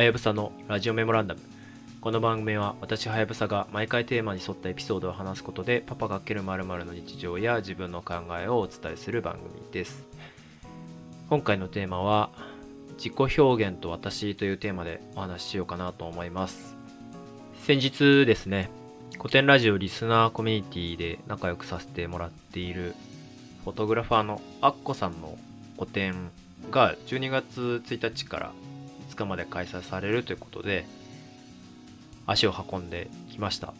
はやぶさのラジオメモランダム。この番組は私はやぶさが毎回テーマに沿ったエピソードを話すことでパパがける〇〇の日常や自分の考えをお伝えする番組です。今回のテーマは自己表現と私というテーマでお話ししようかなと思います。先日ですね、古典ラジオリスナーコミュニティで仲良くさせてもらっているフォトグラファーのアッコさんの個展が12月1日から日まで開催されるということで足を運んできました。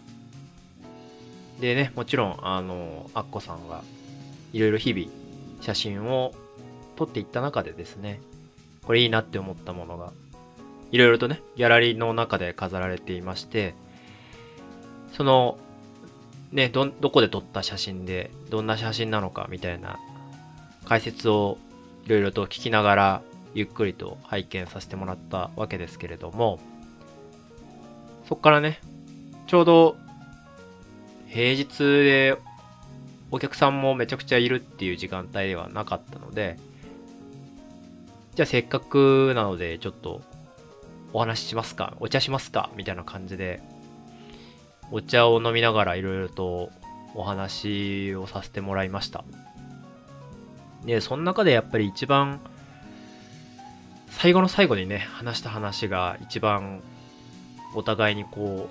でねもちろんあのアッコさんがいろいろ日々写真を撮っていった中でですねこれいいなって思ったものがいろいろとねギャラリーの中で飾られていましてそのねどどこで撮った写真でどんな写真なのかみたいな解説をいろいろと聞きながらゆっくりと拝見させてもらったわけですけれどもそっからねちょうど平日でお客さんもめちゃくちゃいるっていう時間帯ではなかったのでじゃあせっかくなのでちょっとお話ししますかお茶しますかみたいな感じでお茶を飲みながらいろいろとお話をさせてもらいました。で、その中でやっぱり一番、最後の最後にね、話した話が一番お互いにこ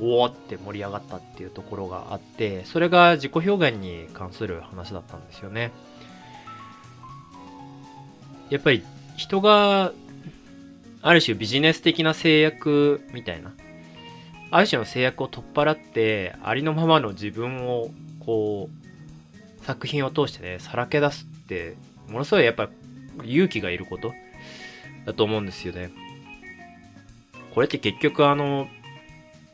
う、おおって盛り上がったっていうところがあって、それが自己表現に関する話だったんですよね。やっぱり人が、ある種ビジネス的な制約みたいな、ある種の制約を取っ払って、ありのままの自分をこう、作品を通してね、さらけ出すって、ものすごいやっぱ勇気がいることだと思うんですよね。これって結局あの、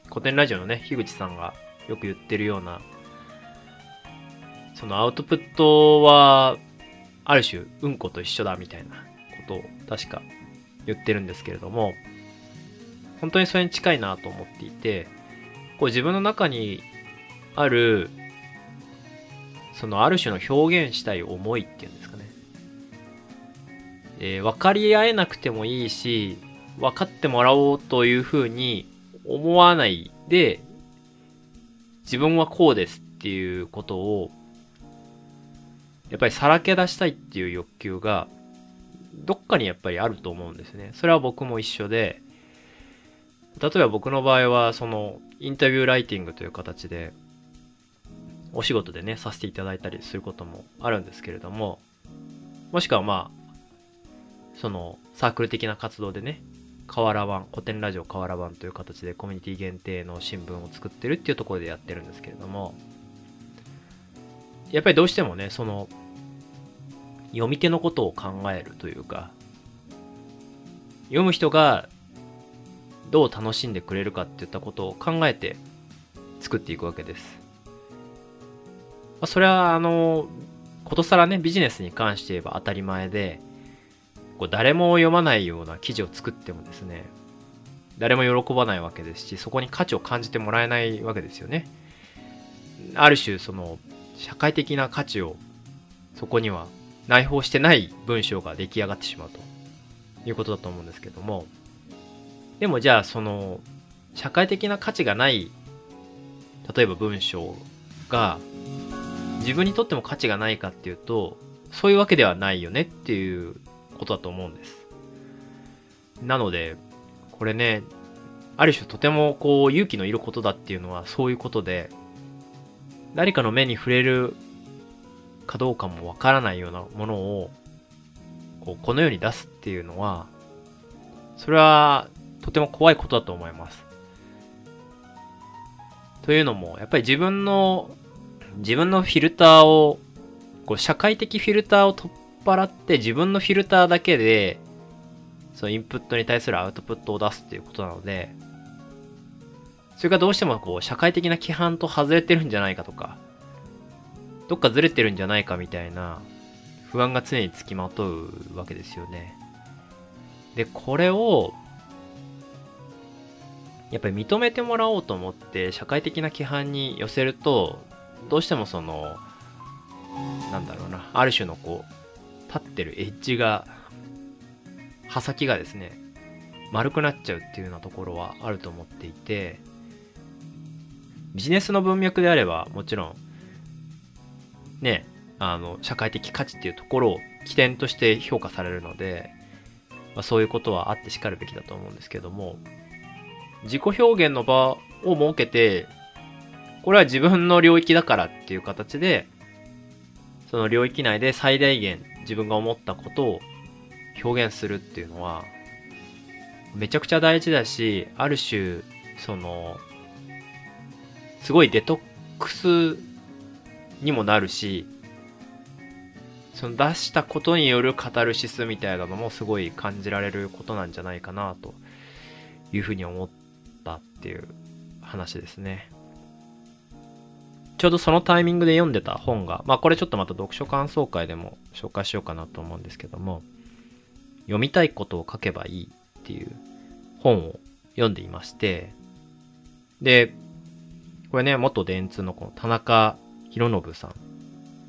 古典ラジオのね、樋口さんがよく言ってるような、そのアウトプットは、ある種、うんこと一緒だみたいなことを確か言ってるんですけれども、本当にそれに近いなと思っていて、こう自分の中にあるそのある種の表現したい思いっていうんですか。えー分かり合えなくてもいいし、分かってもらおうというふうに思わないで、自分はこうですっていうことを、やっぱりさらけ出したいっていう欲求が、どっかにやっぱりあると思うんですね。それは僕も一緒で、例えば僕の場合は、その、インタビューライティングという形で、お仕事でね、させていただいたりすることもあるんですけれども、もしくはまあ、そのサークル的な活動でね、河原版、古典ラジオ河原版という形でコミュニティ限定の新聞を作ってるっていうところでやってるんですけれども、やっぱりどうしてもね、その、読み手のことを考えるというか、読む人がどう楽しんでくれるかっていったことを考えて作っていくわけです。まあ、それは、あの、ことさらね、ビジネスに関して言えば当たり前で、こう誰も読まないような記事を作ってもですね、誰も喜ばないわけですし、そこに価値を感じてもらえないわけですよね。ある種、その、社会的な価値を、そこには内包してない文章が出来上がってしまうということだと思うんですけども、でもじゃあ、その、社会的な価値がない、例えば文章が、自分にとっても価値がないかっていうと、そういうわけではないよねっていうことだと思うんです。なので、これね、ある種とてもこう勇気のいることだっていうのはそういうことで、誰かの目に触れるかどうかもわからないようなものをこうこの世に出すっていうのは、それはとても怖いことだと思います。というのも、やっぱり自分の自分のフィルターを、こう社会的フィルターを取っ払って自分のフィルターだけで、そのインプットに対するアウトプットを出すっていうことなので、それがどうしてもこう社会的な規範と外れてるんじゃないかとか、どっかずれてるんじゃないかみたいな不安が常につきまとうわけですよね。で、これを、やっぱり認めてもらおうと思って社会的な規範に寄せると、どうしてもその、なんだろうな、ある種のこう、立ってるエッジが、刃先がですね、丸くなっちゃうっていうようなところはあると思っていて、ビジネスの文脈であればもちろん、ね、あの、社会的価値っていうところを起点として評価されるので、まあ、そういうことはあってしかるべきだと思うんですけども、自己表現の場を設けて、これは自分の領域だからっていう形で、その領域内で最大限自分が思ったことを表現するっていうのは、めちゃくちゃ大事だし、ある種、その、すごいデトックスにもなるし、その出したことによるカタルシスみたいなのもすごい感じられることなんじゃないかなというふうに思ったっていう話ですね。ちょうどそのタイミングで読んでた本が、まあこれちょっとまた読書感想会でも紹介しようかなと思うんですけども、読みたいことを書けばいいっていう本を読んでいまして、で、これね、元電通のこの田中博信さんっ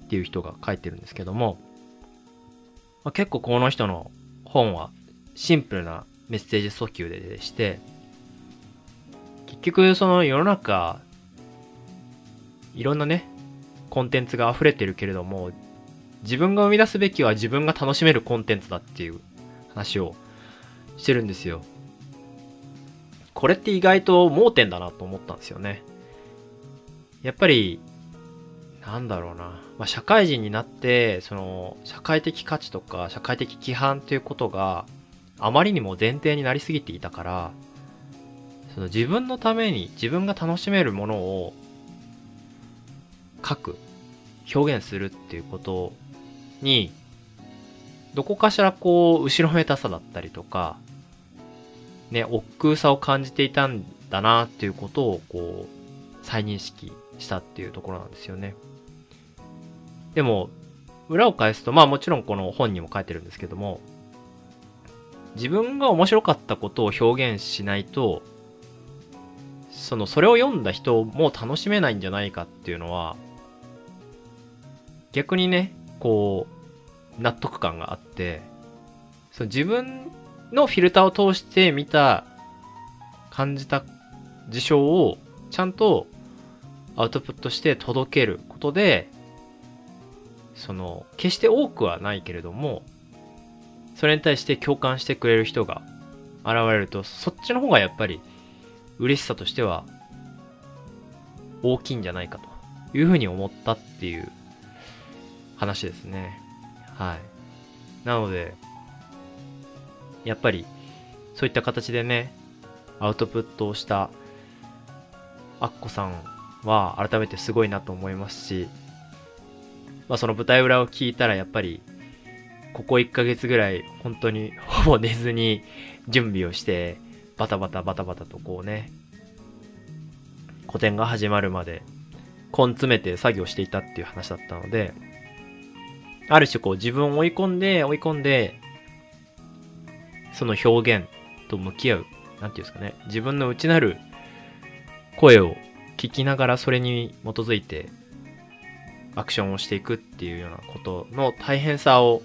ていう人が書いてるんですけども、まあ、結構この人の本はシンプルなメッセージ訴求でして、結局その世の中、いろんなね、コンテンツが溢れてるけれども、自分が生み出すべきは自分が楽しめるコンテンツだっていう話をしてるんですよ。これって意外と盲点だなと思ったんですよね。やっぱり、なんだろうな。まあ、社会人になって、その、社会的価値とか、社会的規範ということがあまりにも前提になりすぎていたから、その自分のために自分が楽しめるものを書く、表現するっていうことに、どこかしらこう、後ろめたさだったりとか、ね、億劫さを感じていたんだなっていうことをこう、再認識したっていうところなんですよね。でも、裏を返すと、まあもちろんこの本にも書いてるんですけども、自分が面白かったことを表現しないと、その、それを読んだ人も楽しめないんじゃないかっていうのは、逆にね、こう、納得感があって、その自分のフィルターを通して見た、感じた事象をちゃんとアウトプットして届けることで、その、決して多くはないけれども、それに対して共感してくれる人が現れると、そっちの方がやっぱり嬉しさとしては大きいんじゃないかというふうに思ったっていう話ですね。はい。なので、やっぱりそういった形でね、アウトプットをしたアッコさんは改めてすごいなと思いますし、まあその舞台裏を聞いたらやっぱりここ1ヶ月ぐらい本当にほぼ寝ずに準備をしてバタバタバタバタとこうね個展が始まるまで根詰めて作業していたっていう話だったのである種こう自分を追い込んで追い込んでその表現と向き合うなんていうんですかね。自分の内なる声を聞きながらそれに基づいてアクションをしていくっていうようなことの大変さを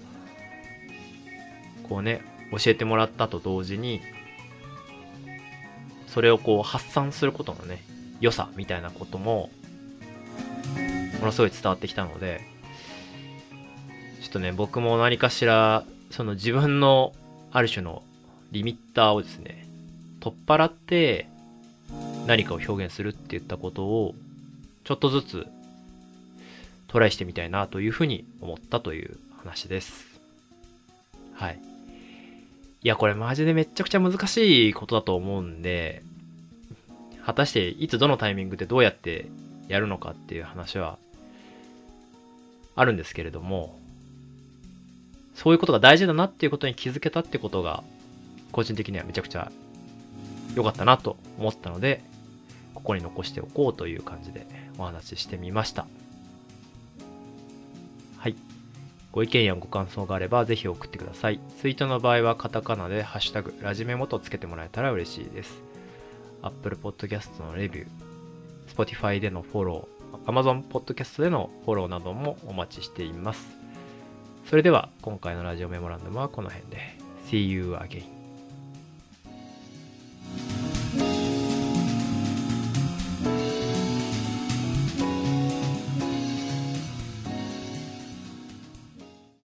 こうね、教えてもらったと同時に、それをこう発散することのね、良さみたいなことも、ものすごい伝わってきたので、ょっとね、僕も何かしら、その自分のある種のリミッターをですね、取っ払って何かを表現するって言ったことを、ちょっとずつトライしてみたいなというふうに思ったという話です。はい。いや、これマジでめちゃくちゃ難しいことだと思うんで、果たしていつどのタイミングでどうやってやるのかっていう話はあるんですけれども、そういうことが大事だなっていうことに気づけたってことが、個人的にはめちゃくちゃ良かったなと思ったので、ここに残しておこうという感じでお話ししてみました。はい。ご意見やご感想があればぜひ送ってください。ツイートの場合はカタカナでハッシュタグラジメモとつけてもらえたら嬉しいです。Apple Podcast のレビュー、Spotify でのフォロー、Amazon Podcast でのフォローなどもお待ちしています。それでは今回のラジオメモランダムはこの辺で。See you again.